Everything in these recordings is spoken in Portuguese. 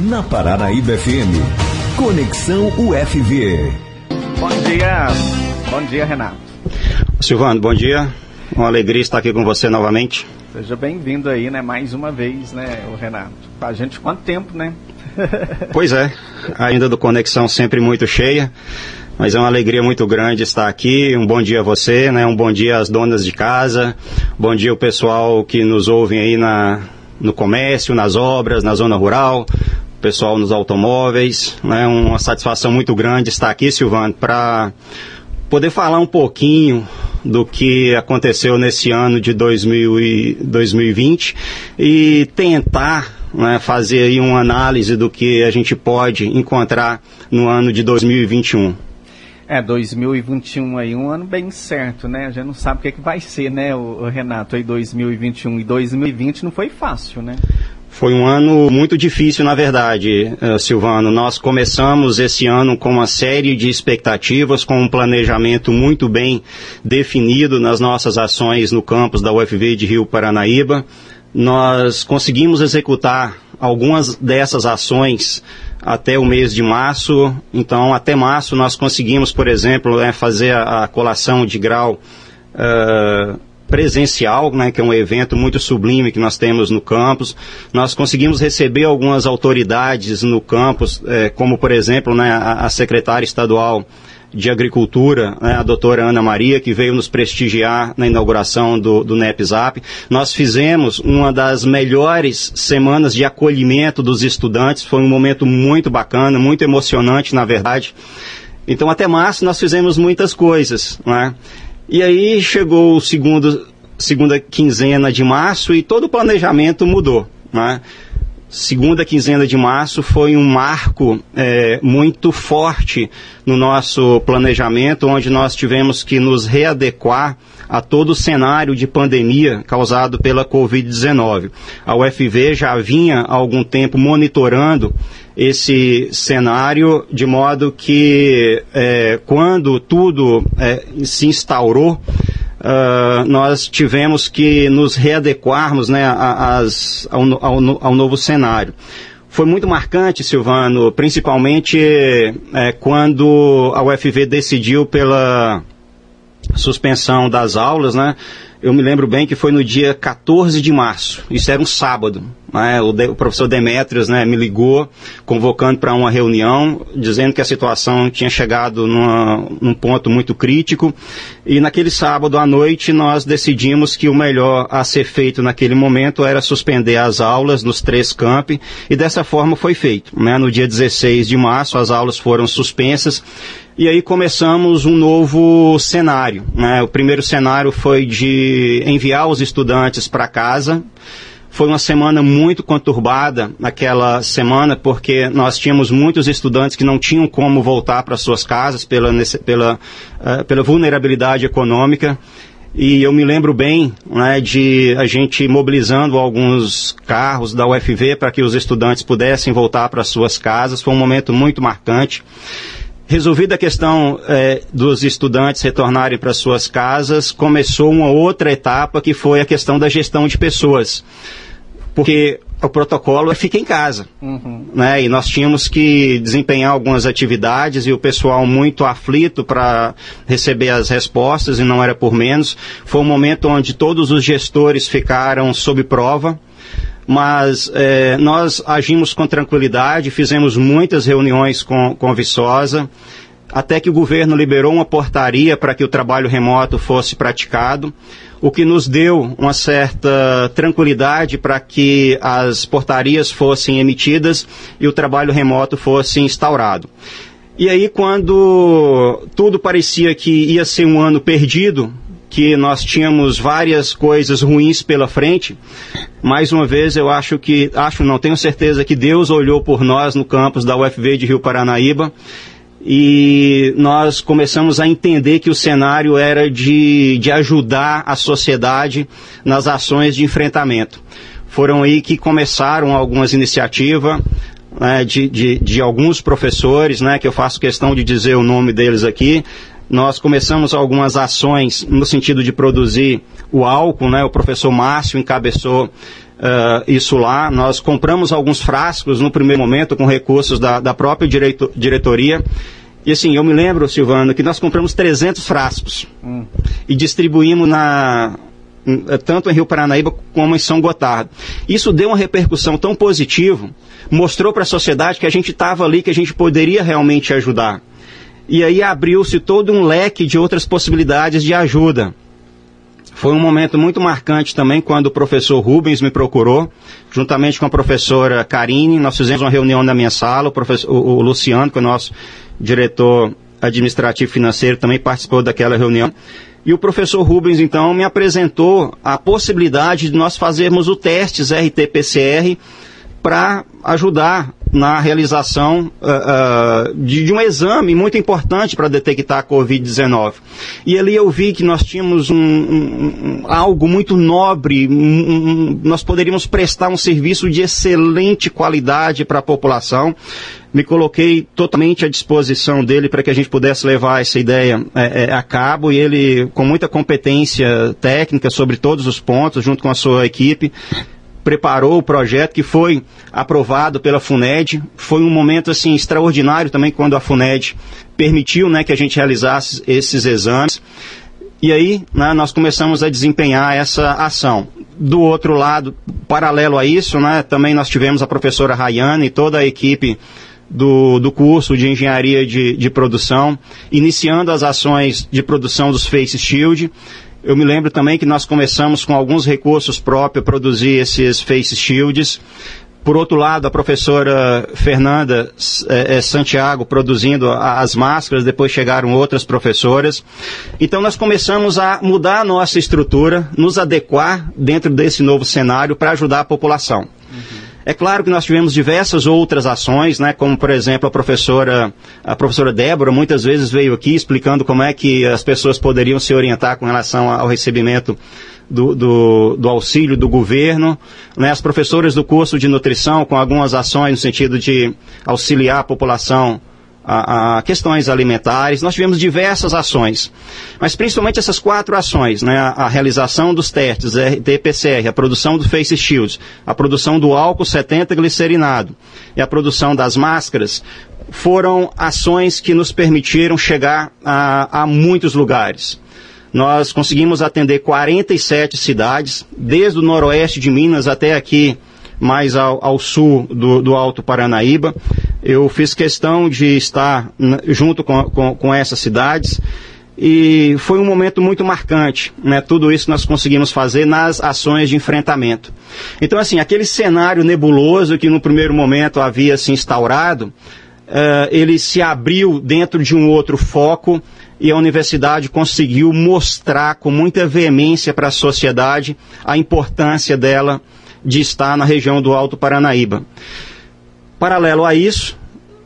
na Paranaíba FM. Conexão UFV. Bom dia, bom dia Renato. Silvano, bom dia. Uma alegria estar aqui com você novamente. Seja bem-vindo aí, né? Mais uma vez, né, o Renato. A gente quanto tempo, né? pois é, ainda do Conexão sempre muito cheia, mas é uma alegria muito grande estar aqui. Um bom dia a você, né? Um bom dia às donas de casa, bom dia ao pessoal que nos ouvem aí na, no comércio, nas obras, na zona rural, pessoal nos automóveis. É né? uma satisfação muito grande estar aqui, Silvano, para poder falar um pouquinho do que aconteceu nesse ano de 2000 e 2020 e tentar né, fazer aí uma análise do que a gente pode encontrar no ano de 2021. É, 2021 aí, um ano bem certo, né? A gente não sabe o que, é que vai ser, né, o, o Renato, aí 2021 e 2020 não foi fácil, né? Foi um ano muito difícil, na verdade, uh, Silvano. Nós começamos esse ano com uma série de expectativas, com um planejamento muito bem definido nas nossas ações no campus da UFV de Rio Paranaíba. Nós conseguimos executar algumas dessas ações até o mês de março. Então, até março, nós conseguimos, por exemplo, né, fazer a, a, colação de grau uh, presencial, né, que é um evento muito sublime que nós temos no campus. Nós conseguimos receber algumas autoridades no campus, eh, como, por exemplo, né, a, a secretária estadual de Agricultura, né, a doutora Ana Maria, que veio nos prestigiar na inauguração do, do NEPZAP. Nós fizemos uma das melhores semanas de acolhimento dos estudantes, foi um momento muito bacana, muito emocionante, na verdade. Então, até março, nós fizemos muitas coisas. Né? E aí chegou o segundo, segunda quinzena de março e todo o planejamento mudou. Né? segunda quinzena de março foi um marco é, muito forte no nosso planejamento, onde nós tivemos que nos readequar a todo o cenário de pandemia causado pela Covid-19. A UFV já vinha há algum tempo monitorando esse cenário, de modo que é, quando tudo é, se instaurou, uh, nós tivemos que nos readequarmos né, às, ao, ao, ao novo cenário. Foi muito marcante, Silvano, principalmente é, quando a UFV decidiu pela suspensão das aulas, né? Eu me lembro bem que foi no dia 14 de março, isso era um sábado. Né? O, de, o, professor Demetrios né, me ligou, convocando para uma reunião, dizendo que a situação tinha chegado numa, num ponto muito crítico. E naquele sábado à noite nós decidimos que o melhor a ser feito naquele momento era suspender as aulas nos três campi, e dessa forma foi feito. Né? No dia 16 de março as aulas foram suspensas e aí começamos um novo cenário. Né? O primeiro cenário foi de enviar os estudantes para casa. Foi uma semana muito conturbada naquela semana, porque nós tínhamos muitos estudantes que não tinham como voltar para suas casas pela, pela, uh, pela vulnerabilidade econômica. E eu me lembro bem né, de a gente mobilizando alguns carros da UFV para que os estudantes pudessem voltar para suas casas. Foi um momento muito marcante. Resolvida a questão é, dos estudantes retornarem para suas casas, começou uma outra etapa que foi a questão da gestão de pessoas. Porque o protocolo é fica em casa. Uhum. Né? E nós tínhamos que desempenhar algumas atividades e o pessoal muito aflito para receber as respostas, e não era por menos. Foi um momento onde todos os gestores ficaram sob prova mas é, nós agimos com tranquilidade, fizemos muitas reuniões com, com Viçosa, até que o governo liberou uma portaria para que o trabalho remoto fosse praticado, o que nos deu uma certa tranquilidade para que as portarias fossem emitidas e o trabalho remoto fosse instaurado. E aí, quando tudo parecia que ia ser um ano perdido, que nós tínhamos várias coisas ruins pela frente. Mais uma vez, eu acho que, acho não, tenho certeza que Deus olhou por nós no campus da UFV de Rio Paranaíba e nós começamos a entender que o cenário era de, de ajudar a sociedade nas ações de enfrentamento. Foram aí que começaram algumas iniciativas, né, de, de, de, alguns professores, né, que eu faço questão de dizer o nome deles aqui, nós começamos algumas ações no sentido de produzir o álcool, né? O professor Márcio encabeçou uh, isso lá. Nós compramos alguns frascos no primeiro momento com recursos da, da própria direito, diretoria. E assim, eu me lembro, Silvano, que nós compramos 300 frascos hum. e distribuímos na, eh, tanto em Rio Paranaíba como em São Gotardo. Isso deu uma repercussão tão positiva, mostrou para a sociedade que a gente estava ali, que a gente poderia realmente ajudar. E aí abriu-se todo um leque de outras possibilidades de ajuda. Foi um momento muito marcante também quando o professor Rubens me procurou, juntamente com a professora Karine. Nós fizemos uma reunião na minha sala. O, professor, o, Luciano, que é o nosso diretor administrativo financeiro, também participou daquela reunião. E o professor Rubens, então, me apresentou a possibilidade de nós fazermos o testes RT-PCR para ajudar na realização uh, uh, de, de, um exame muito importante para detectar a Covid-19. E ali eu vi que nós tínhamos um, um, um, algo muito nobre, nós poderíamos prestar um serviço de excelente qualidade para a população. Me coloquei totalmente à disposição dele para que a gente pudesse levar essa ideia é, é, a cabo e ele, com muita competência técnica sobre todos os pontos, junto com a sua equipe, preparou o projeto que foi aprovado pela FUNED. Foi um momento assim extraordinário também quando a FUNED permitiu né, que a gente realizasse esses exames. E aí né, nós começamos a desempenhar essa ação. Do outro lado, paralelo a isso, né, também nós tivemos a professora Rayane e toda a equipe do, do curso de engenharia de, de produção, iniciando as ações de produção dos Face Shield. Eu me lembro também que nós começamos com alguns recursos próprios a produzir esses face shields. Por outro lado, a professora Fernanda é, é, Santiago produzindo as máscaras, depois chegaram outras professoras. Então nós começamos a mudar a nossa estrutura, nos adequar dentro desse novo cenário para ajudar a população. É claro que nós tivemos diversas outras ações, né, como por exemplo a professora, a professora Débora muitas vezes veio aqui explicando como é que as pessoas poderiam se orientar com relação ao recebimento do, do, do, auxílio do governo, né, as professoras do curso de nutrição com algumas ações no sentido de auxiliar a população a, a, questões alimentares. Nós tivemos diversas ações, mas principalmente essas quatro ações, né, a, a realização dos testes RT-PCR, a produção do face shields, a produção do álcool 70 glicerinado e a produção das máscaras, foram ações que nos permitiram chegar a, a muitos lugares. Nós conseguimos atender 47 cidades, desde o noroeste de Minas até aqui mais ao, ao sul do, do, Alto Paranaíba. Eu fiz questão de estar junto com, com, com essas cidades e foi um momento muito marcante, né? Tudo isso nós conseguimos fazer nas ações de enfrentamento. Então, assim, aquele cenário nebuloso que no primeiro momento havia se instaurado, uh, ele se abriu dentro de um outro foco e a universidade conseguiu mostrar com muita veemência para a sociedade a importância dela de estar na região do Alto Paranaíba. Paralelo a isso,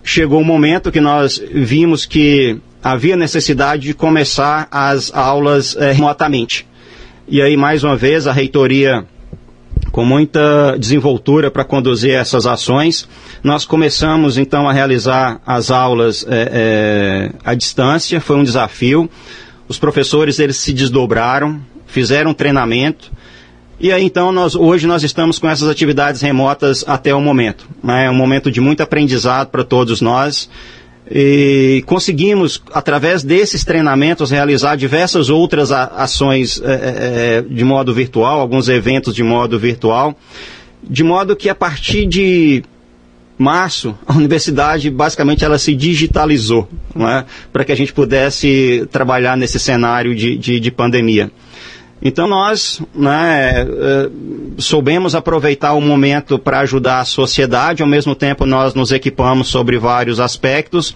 chegou o momento que nós vimos que havia necessidade de começar as aulas é, remotamente. E aí, mais uma vez, a reitoria, com muita desenvoltura para conduzir essas ações, nós começamos então a realizar as aulas é, é, à distância. Foi um desafio. Os professores eles se desdobraram, fizeram treinamento e aí então nós hoje nós estamos com essas atividades remotas até o momento. Né? É um momento de muito aprendizado para todos nós. E conseguimos, através desses treinamentos, realizar diversas outras ações é, é, de modo virtual, alguns eventos de modo virtual, de modo que a partir de março, a universidade basicamente ela se digitalizou, né, para que a gente pudesse trabalhar nesse cenário de, de, de pandemia. Então nós né, é, soubemos aproveitar o momento para ajudar a sociedade, ao mesmo tempo nós nos equipamos sobre vários aspectos.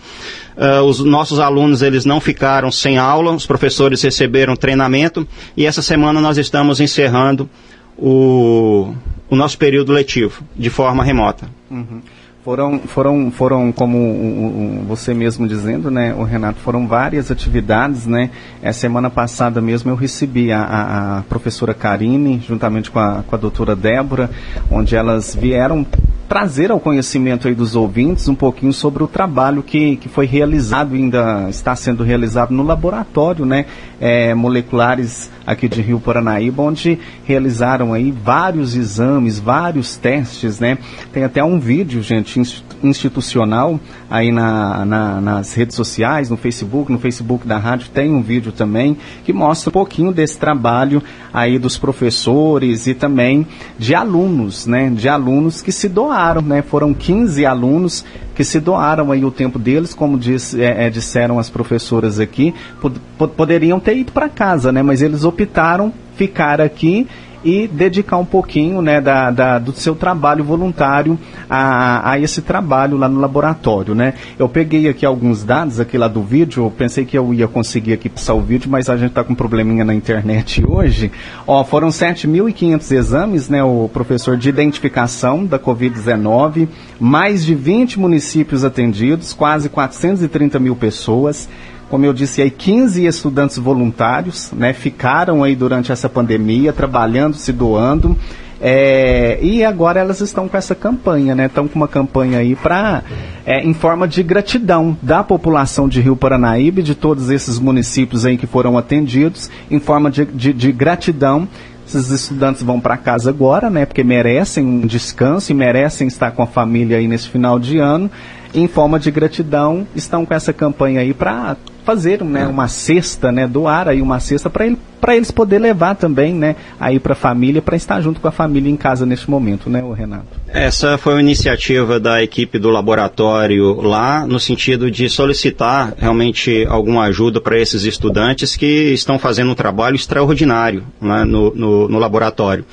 Uh, os nossos alunos eles não ficaram sem aula, os professores receberam treinamento e essa semana nós estamos encerrando o, o nosso período letivo de forma remota. Uhum. Foram, foram, foram como você mesmo dizendo, né, o Renato, foram várias atividades, né? A semana passada mesmo eu recebi a, a, a professora Karine, juntamente com a, com a doutora Débora, onde elas vieram trazer ao conhecimento aí dos ouvintes um pouquinho sobre o trabalho que, que foi realizado, ainda está sendo realizado no laboratório, né, é, moleculares aqui de Rio Paranaíba, onde realizaram aí vários exames, vários testes, né, tem até um vídeo, gente, institucional aí na, na, nas redes sociais, no Facebook, no Facebook da rádio tem um vídeo também que mostra um pouquinho desse trabalho aí dos professores e também de alunos, né, de alunos que se doaram, né, foram 15 alunos que se doaram aí o tempo deles, como diz, é, é, disseram as professoras aqui, pod poderiam ter ido para casa, né, mas eles optaram ficar aqui e dedicar um pouquinho né, da, da, do seu trabalho voluntário a, a esse trabalho lá no laboratório. Né? Eu peguei aqui alguns dados aqui lá do vídeo, pensei que eu ia conseguir aqui passar o vídeo, mas a gente está com um probleminha na internet hoje. Ó, foram 7.500 exames, né, o professor de identificação da Covid-19, mais de 20 municípios atendidos, quase 430 mil pessoas como eu disse aí, 15 estudantes voluntários, né, ficaram aí durante essa pandemia, trabalhando, se doando. É, e agora elas estão com essa campanha, né? Estão com uma campanha aí para é, em forma de gratidão da população de Rio Paranaíba de todos esses municípios aí que foram atendidos, em forma de, de, de gratidão. Esses estudantes vão para casa agora, né? Porque merecem um descanso e merecem estar com a família aí nesse final de ano. Em forma de gratidão, estão com essa campanha aí para fazer né, uma cesta, né, doar aí uma cesta para ele, eles poder levar também, né, aí para a família, para estar junto com a família em casa neste momento, né, o Renato? Essa foi uma iniciativa da equipe do laboratório lá, no sentido de solicitar realmente alguma ajuda para esses estudantes que estão fazendo um trabalho extraordinário né, no, no, no laboratório.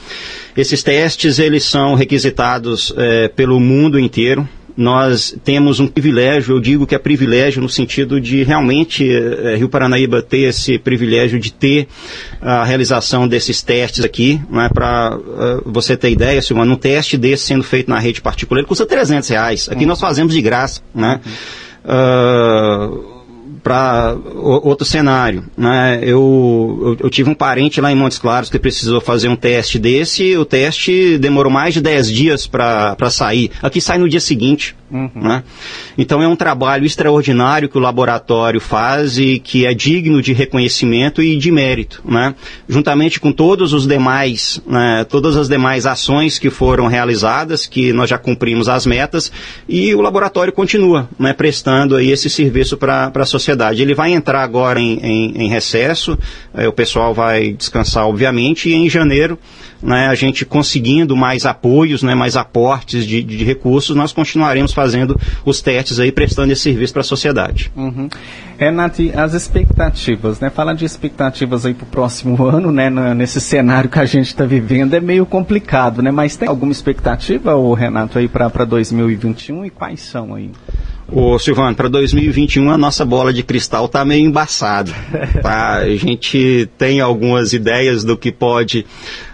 Esses testes, eles são requisitados é, pelo mundo inteiro, nós temos um privilégio, eu digo que é privilégio no sentido de realmente é, Rio Paranaíba ter esse privilégio de ter a realização desses testes aqui, né, para uh, eh, você ter ideia, Silvana, um teste desse sendo feito na rede particular, ele custa 300 reais. Aqui nós fazemos de graça, né? Uh, para outro cenário. Né? Eu, eu, eu, tive um parente lá em Montes Claros que precisou fazer um teste desse, o teste demorou mais de 10 dias para sair. Aqui sai no dia seguinte. Uhum. Né? Então é um trabalho extraordinário que o laboratório faz e que é digno de reconhecimento e de mérito, né? juntamente com todos os demais, né, todas as demais ações que foram realizadas, que nós já cumprimos as metas e o laboratório continua né, prestando aí esse serviço para a sociedade. Ele vai entrar agora em, em, em recesso, é, o pessoal vai descansar obviamente e em janeiro né, a gente conseguindo mais apoios, né, mais aportes de, de recursos, nós continuaremos fazendo os testes aí, prestando esse serviço para a sociedade. Uhum. Renato, as expectativas, né? Falar de expectativas aí para o próximo ano, né? Nesse cenário que a gente está vivendo é meio complicado, né? Mas tem alguma expectativa, o Renato, aí para 2021 e quais são aí? Ô Silvano, para 2021 a nossa bola de cristal está meio embaçada. Tá? A gente tem algumas ideias do que pode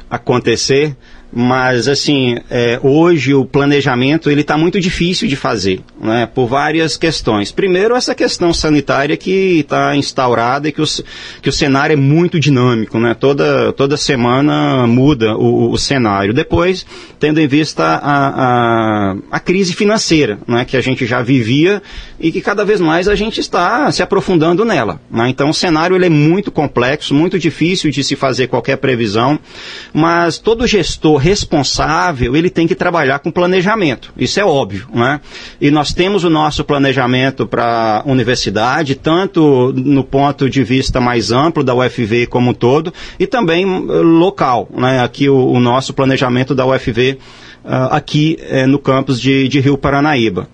acontecer, mas assim é, hoje o planejamento ele está muito difícil de fazer né, por várias questões. Primeiro essa questão sanitária que está instaurada e que, os, que o cenário é muito dinâmico né, toda, toda semana muda o, o cenário. Depois tendo em vista a, a, a crise financeira né, que a gente já vivia e que cada vez mais a gente está se aprofundando nela né, então o cenário ele é muito complexo muito difícil de se fazer qualquer previsão mas todo gestor responsável, ele tem que trabalhar com planejamento. Isso é óbvio, né? E nós temos o nosso planejamento para a universidade, tanto no ponto de vista mais amplo da UFV como um todo, e também eh, local, né? Aqui o, o nosso planejamento da UFV uh, ah, aqui uh, no campus de, de Rio Paranaíba.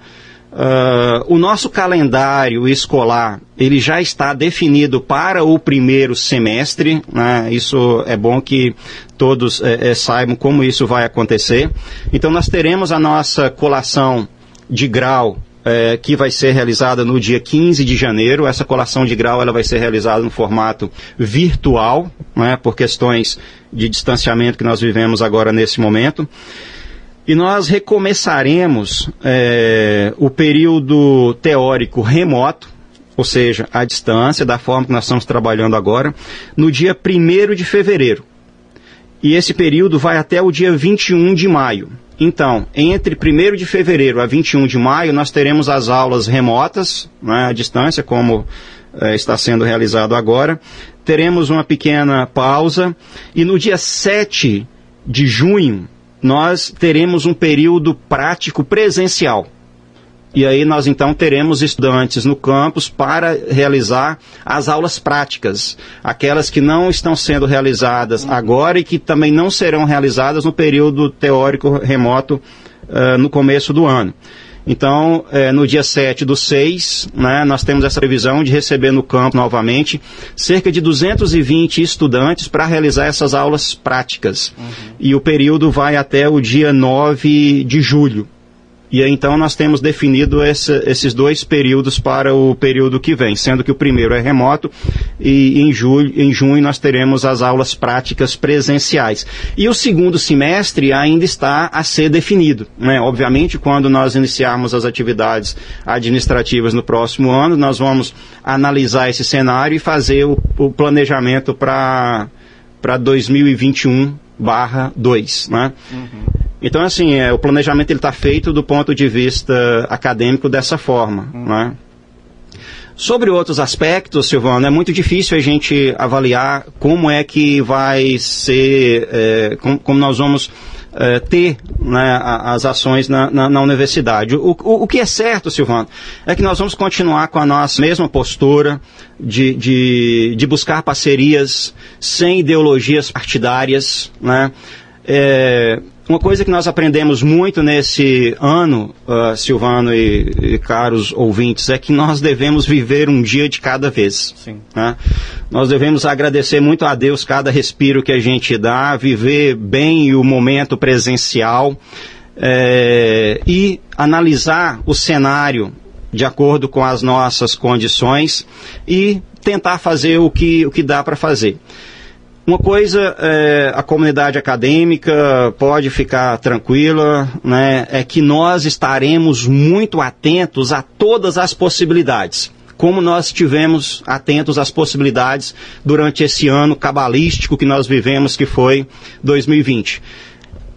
Uh, o nosso calendário escolar ele já está definido para o primeiro semestre. Né? Isso é bom que todos é, é, saibam como isso vai acontecer. Então nós teremos a nossa colação de grau é, que vai ser realizada no dia 15 de janeiro. Essa colação de grau ela vai ser realizada no formato virtual, né, por questões de distanciamento que nós vivemos agora nesse momento. E nós recomeçaremos é, o período teórico remoto, ou seja, à distância, da forma que nós estamos trabalhando agora, no dia 1 de fevereiro. E esse período vai até o dia 21 de maio. Então, entre 1 de fevereiro a 21 de maio, nós teremos as aulas remotas, né, à distância, como é, está sendo realizado agora. Teremos uma pequena pausa e no dia 7 de junho nós teremos um período prático presencial. E aí nós então teremos estudantes no campus para realizar as aulas práticas, aquelas que não estão sendo realizadas agora e que também não serão realizadas no período teórico remoto uh, no começo do ano. Então, é, no dia 7 do 6, né, nós temos essa previsão de receber no campo novamente cerca de 220 estudantes para realizar essas aulas práticas. Uhum. E o período vai até o dia 9 de julho. E então nós temos definido esses dois períodos para o período que vem, sendo que o primeiro é remoto e em, julho, em junho nós teremos as aulas práticas presenciais. E o segundo semestre ainda está a ser definido. Né? Obviamente, quando nós iniciarmos as atividades administrativas no próximo ano, nós vamos analisar esse cenário e fazer o, o planejamento para 2021 barra 2. Né? Uhum. Então, assim, é, o planejamento está feito do ponto de vista acadêmico dessa forma. Hum. Né? Sobre outros aspectos, Silvano, é muito difícil a gente avaliar como é que vai ser, é, como, como, nós vamos é, ter né, as ações na, na, na universidade. O, o, o, que é certo, Silvano, é que nós vamos continuar com a nossa mesma postura de, de, de buscar parcerias sem ideologias partidárias, né? É, uma coisa que nós aprendemos muito nesse ano, uh, Silvano e, e, caros ouvintes, é que nós devemos viver um dia de cada vez. Né? Nós devemos agradecer muito a Deus cada respiro que a gente dá, viver bem o momento presencial é, e analisar o cenário de acordo com as nossas condições e tentar fazer o que, o que dá para fazer. Uma coisa, é, a comunidade acadêmica pode ficar tranquila, né, é que nós estaremos muito atentos a todas as possibilidades como nós estivemos atentos às possibilidades durante esse ano cabalístico que nós vivemos, que foi 2020.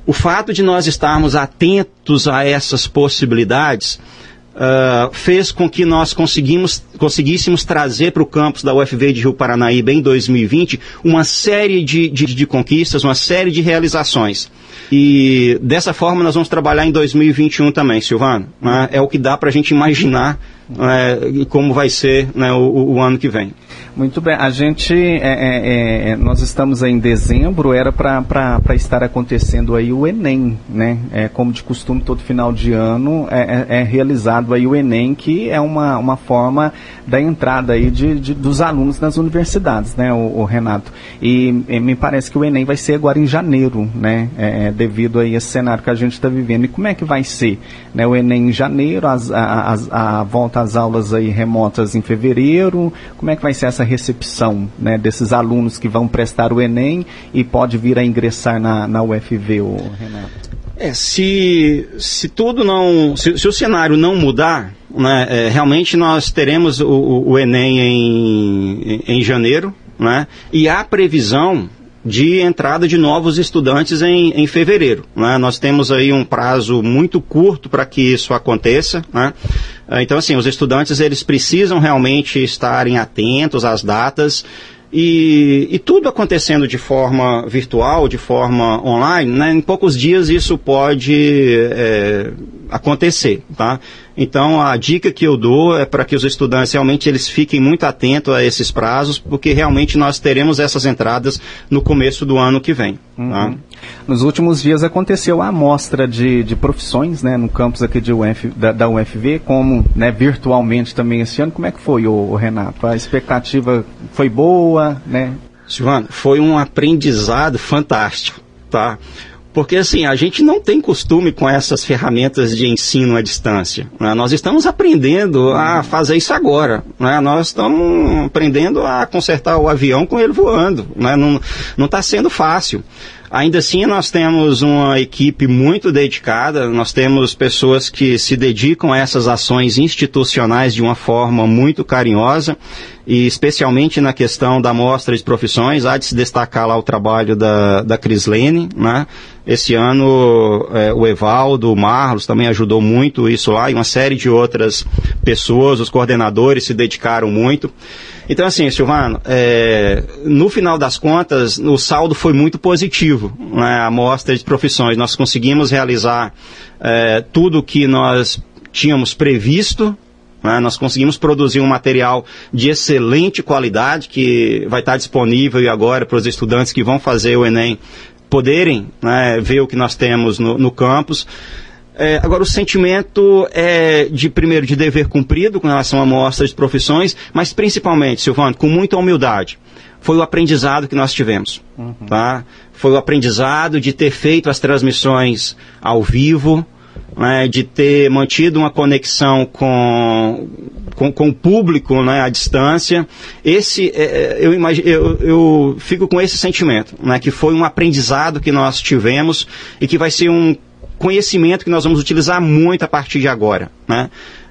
O fato de nós estarmos atentos a essas possibilidades uh, fez com que nós conseguimos, conseguíssemos trazer para o campus da UFV de Rio Paranaíba em 2020 uma série de, de, de conquistas, uma série de realizações. E dessa forma nós vamos trabalhar em 2021 também, Silvano. Né? É o que dá para a gente imaginar é, como vai ser né, o, o, ano que vem. Muito bem, a gente, é, é, é nós estamos em dezembro, era para estar acontecendo aí o Enem, né? É, como de costume, todo final de ano é, é, é, realizado aí o Enem, que é uma, uma forma da entrada aí de, de dos alunos nas universidades, né, o, o Renato? E, e, me parece que o Enem vai ser agora em janeiro, né? Devido a esse cenário que a gente está vivendo. E como é que vai ser? Né, o Enem em janeiro, as, a, a, a volta as aulas aí remotas em fevereiro. Como é que vai ser essa recepção né, desses alunos que vão prestar o Enem e pode vir a ingressar na, na UFV, o Renato? É, se, se tudo não. Se, se o cenário não mudar, né, é, realmente nós teremos o, o Enem em, em, em janeiro, né, e há previsão de entrada de novos estudantes em, em fevereiro. Né? Nós temos aí um prazo muito curto para que isso aconteça. Né? Então, assim, os estudantes eles precisam realmente estarem atentos às datas e, e, tudo acontecendo de forma virtual, de forma online, né? em poucos dias isso pode é, acontecer, tá? Então a dica que eu dou é para que os estudantes realmente eles fiquem muito atentos a esses prazos, porque realmente nós teremos essas entradas no começo do ano que vem. Tá? Uhum. Tá? Nos últimos dias aconteceu a amostra de, de profissões, né, no campus aqui de UF, da, da UFV, como né, virtualmente também esse ano. Como é que foi, o Renato? A expectativa foi boa, né? Silvano, foi um aprendizado fantástico, tá? Porque assim, a gente não tem costume com essas ferramentas de ensino à distância. Né? Nós estamos aprendendo a fazer isso agora. Né? Nós estamos aprendendo a consertar o avião com ele voando. Né? Não está sendo fácil. Ainda assim, nós temos uma equipe muito dedicada, nós temos pessoas que se dedicam a essas ações institucionais de uma forma muito carinhosa e especialmente na questão da mostra de profissões, há de se destacar lá o trabalho da, da Crislene, né? Esse ano é, o Evaldo, o Marlos também ajudou muito isso lá e uma série de outras pessoas, os coordenadores se dedicaram muito. Então, assim, Silvano, é, no final das contas, o saldo foi muito positivo, né, a amostra de profissões. Nós conseguimos realizar é, tudo que nós tínhamos previsto né? Nós conseguimos produzir um material de excelente qualidade que vai estar disponível agora para os estudantes que vão fazer o Enem poderem né, ver o que nós temos no, no campus. É, agora, o sentimento é de, primeiro, de dever cumprido com relação à amostra de profissões, mas principalmente, Silvano, com muita humildade. Foi o aprendizado que nós tivemos. Uhum. Tá? Foi o aprendizado de ter feito as transmissões ao vivo, né, de ter mantido uma conexão com, com, com o público né, à distância. Esse, é, é, eu, imagino, eu, eu fico com esse sentimento, né, que foi um aprendizado que nós tivemos e que vai ser um conhecimento que nós vamos utilizar muito a partir de agora. Né?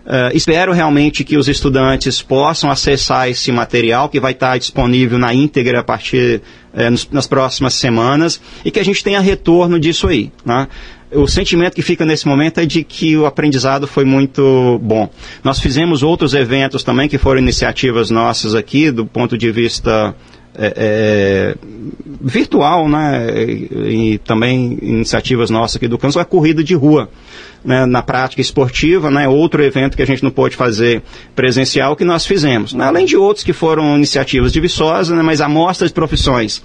Uh, espero realmente que os estudantes possam acessar esse material que vai estar disponível na íntegra a partir uh, nos, nas próximas semanas e que a gente tenha retorno disso aí. Né? O sentimento que fica nesse momento é de que o aprendizado foi muito bom. Nós fizemos outros eventos também que foram iniciativas nossas aqui, do ponto de vista é, é, virtual, né? E, também iniciativas nossas aqui do campus, a corrida de rua. Né, na prática esportiva, né, outro evento que a gente não pôde fazer presencial que nós fizemos. Né, além de outros que foram iniciativas de Viçosa, né, mas a mostra de profissões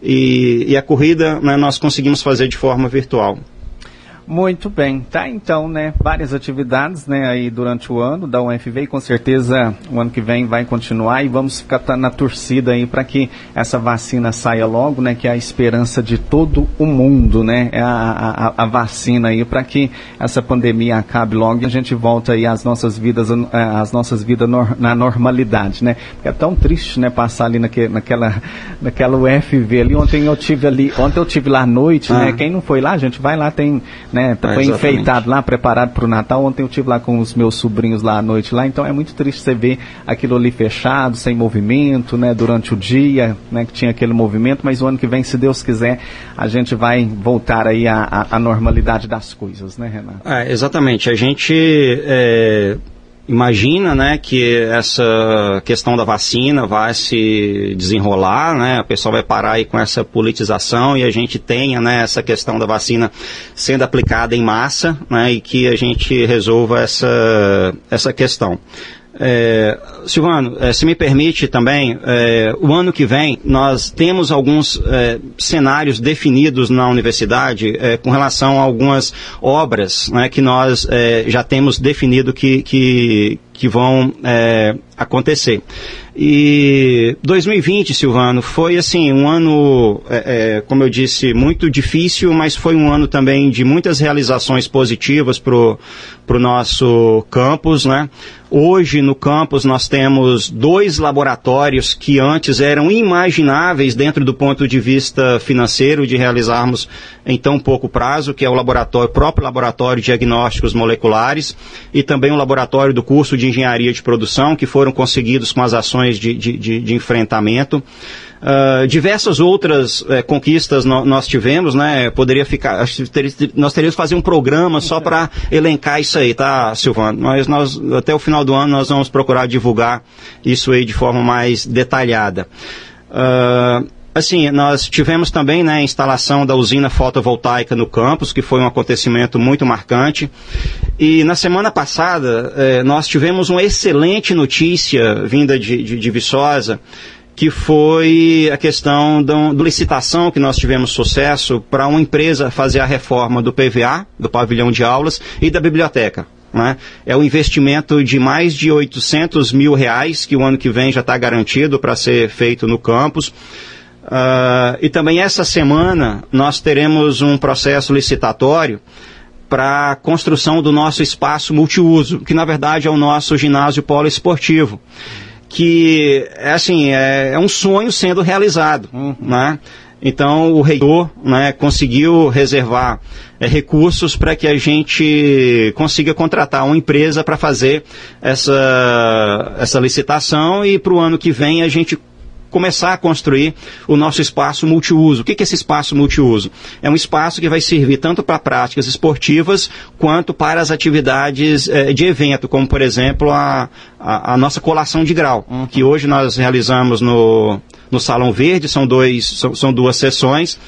e, e a corrida né, nós conseguimos fazer de forma virtual. Muito bem, tá então, né? Várias atividades, né, aí durante o ano da UFV e com certeza o ano que vem vai continuar e vamos ficar tá na torcida aí para que essa vacina saia logo, né? Que é a esperança de todo o mundo, né? É a, a, a vacina aí para que essa pandemia acabe logo e a gente volta aí às nossas vidas, às nossas vidas na normalidade, né? Porque é tão triste, né? Passar ali naque, naquela, naquela UFV ali. Ontem eu tive ali, ontem eu tive lá à noite, né? ah. né? Quem não foi lá, gente vai lá tem né? Tá, foi enfeitado lá, preparado para o Natal. Ontem eu tive lá com os meus sobrinhos lá à noite lá, então é muito triste você ver aquilo ali fechado, sem movimento, né? Durante o dia, né? Que tinha aquele movimento, mas o ano que vem, se Deus quiser, a gente vai voltar aí à, à normalidade das coisas, né, Renato? É, exatamente. A gente é imagina né, que essa questão da vacina vai se desenrolar, né, o pessoal vai parar aí com essa politização e a gente tenha né, essa questão da vacina sendo aplicada em massa né, e que a gente resolva essa, essa questão. É, Silvano, é, se me permite também, é, o ano que vem nós temos alguns é, cenários definidos na universidade é, com relação a algumas obras né, que nós é, já temos definido que, que, que vão acontecer. E 2020, Silvano, foi assim um ano, é, é, como eu disse, muito difícil, mas foi um ano também de muitas realizações positivas para o nosso campus, né? Hoje no campus nós temos dois laboratórios que antes eram imagináveis dentro do ponto de vista financeiro de realizarmos em tão pouco prazo, que é o laboratório, o próprio laboratório de diagnósticos moleculares e também o laboratório do curso de engenharia de produção, que foram conseguidos com as ações de, de, de, de enfrentamento. Uh, diversas outras uh, conquistas no, nós tivemos, né? Poderia ficar, nós teríamos que fazer um programa só para elencar isso aí, tá, Silvano? Mas nós, até o final do ano, nós vamos procurar divulgar isso aí de forma mais detalhada. Uh, Assim, nós tivemos também né, a instalação da usina fotovoltaica no campus, que foi um acontecimento muito marcante. E na semana passada, eh, nós tivemos uma excelente notícia vinda de, de, de Viçosa, que foi a questão da licitação que nós tivemos sucesso para uma empresa fazer a reforma do PVA, do pavilhão de aulas, e da biblioteca. Né? É um investimento de mais de 800 mil reais, que o ano que vem já está garantido para ser feito no campus. Uh, e também essa semana nós teremos um processo licitatório para a construção do nosso espaço multiuso, que na verdade é o nosso ginásio poliesportivo, que é assim é, é um sonho sendo realizado, uhum. né? Então, o reitor né, conseguiu reservar é, recursos para que a gente consiga contratar uma empresa para fazer essa, essa licitação e para o ano que vem a gente começar a construir o nosso espaço multiuso. O que é esse espaço multiuso? É um espaço que vai servir tanto para práticas esportivas quanto para as atividades eh, de evento, como por exemplo a, a, a nossa colação de grau, uhum. que hoje nós realizamos no, no Salão Verde, são, dois, são, são duas sessões.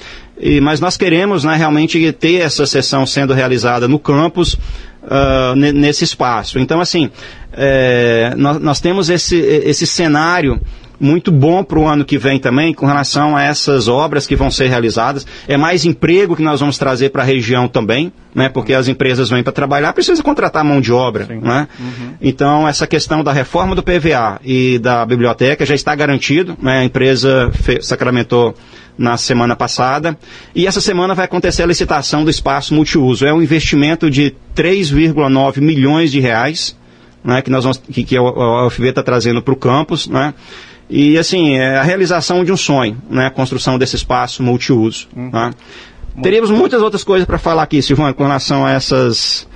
E, mas nós queremos né, realmente ter essa sessão sendo realizada no campus, uh, nesse espaço. Então, assim, é, nós, nós, temos esse, esse cenário muito bom para o ano que vem também com relação a essas obras que vão ser realizadas. É mais emprego que nós vamos trazer para a região também, né? Porque as empresas vêm para trabalhar, precisa contratar mão de obra, Sim. né? Uhum. Então essa questão da reforma do PVA e da biblioteca já está garantido, né? A empresa sacramentou na semana passada. E essa semana vai acontecer a licitação do espaço multiuso. É um investimento de 3,9 milhões de reais, né, que nós vamos, que, que a UFV está trazendo para o campus, né? E assim, é a realização de um sonho, né? A construção desse espaço multiuso. Uhum. Tá? Teríamos muitas outras coisas para falar aqui, Silvano, com relação a essas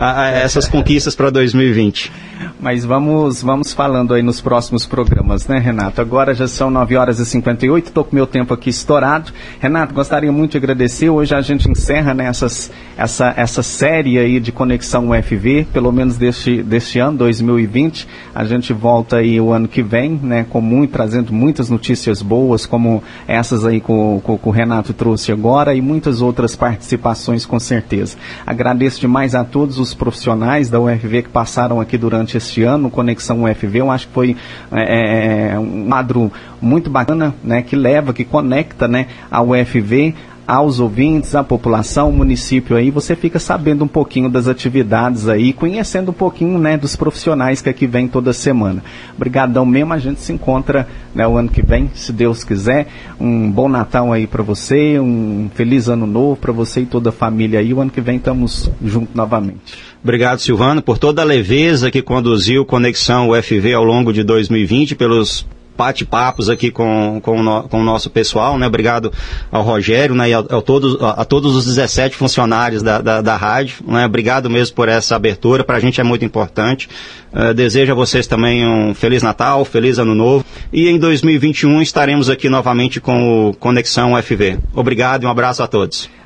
a, a essas conquistas para 2020. Mas vamos, vamos falando aí nos próximos programas, né, Renato? Agora já são 9 horas e 58, estou com meu tempo aqui estourado. Renato, gostaria muito de agradecer. Hoje a gente encerra né, essas, essa, essa série aí de Conexão UFV, pelo menos deste, deste ano, 2020. A gente volta aí o ano que vem, né, com muito, trazendo muitas notícias boas, como essas aí que o, que o Renato trouxe agora e muitas outras participações com certeza. Agradeço demais a todos os profissionais da UFV que passaram aqui durante este ano, Conexão UFV. Eu acho que foi é, é, um quadro muito bacana, né, que leva, que conecta né, a UFV aos ouvintes, à população, ao município aí, você fica sabendo um pouquinho das atividades aí, conhecendo um pouquinho, né, dos profissionais que aqui vem toda semana. Obrigadão mesmo, a gente se encontra, né, o ano que vem, se Deus quiser. Um bom Natal aí para você, um feliz ano novo para você e toda a família aí. O ano que vem estamos juntos novamente. Obrigado, Silvano, por toda a leveza que conduziu Conexão UFV ao longo de 2020, pelos bate-papos aqui com, com, o com o nosso pessoal, né? Obrigado ao Rogério, né? E a, a todos, a, a, todos os 17 funcionários da, da, da, rádio, né? Obrigado mesmo por essa abertura, para a gente é muito importante. Uh, desejo a vocês também um Feliz Natal, Feliz Ano Novo. E em 2021 estaremos aqui novamente com o Conexão UFV. Obrigado e um abraço a todos.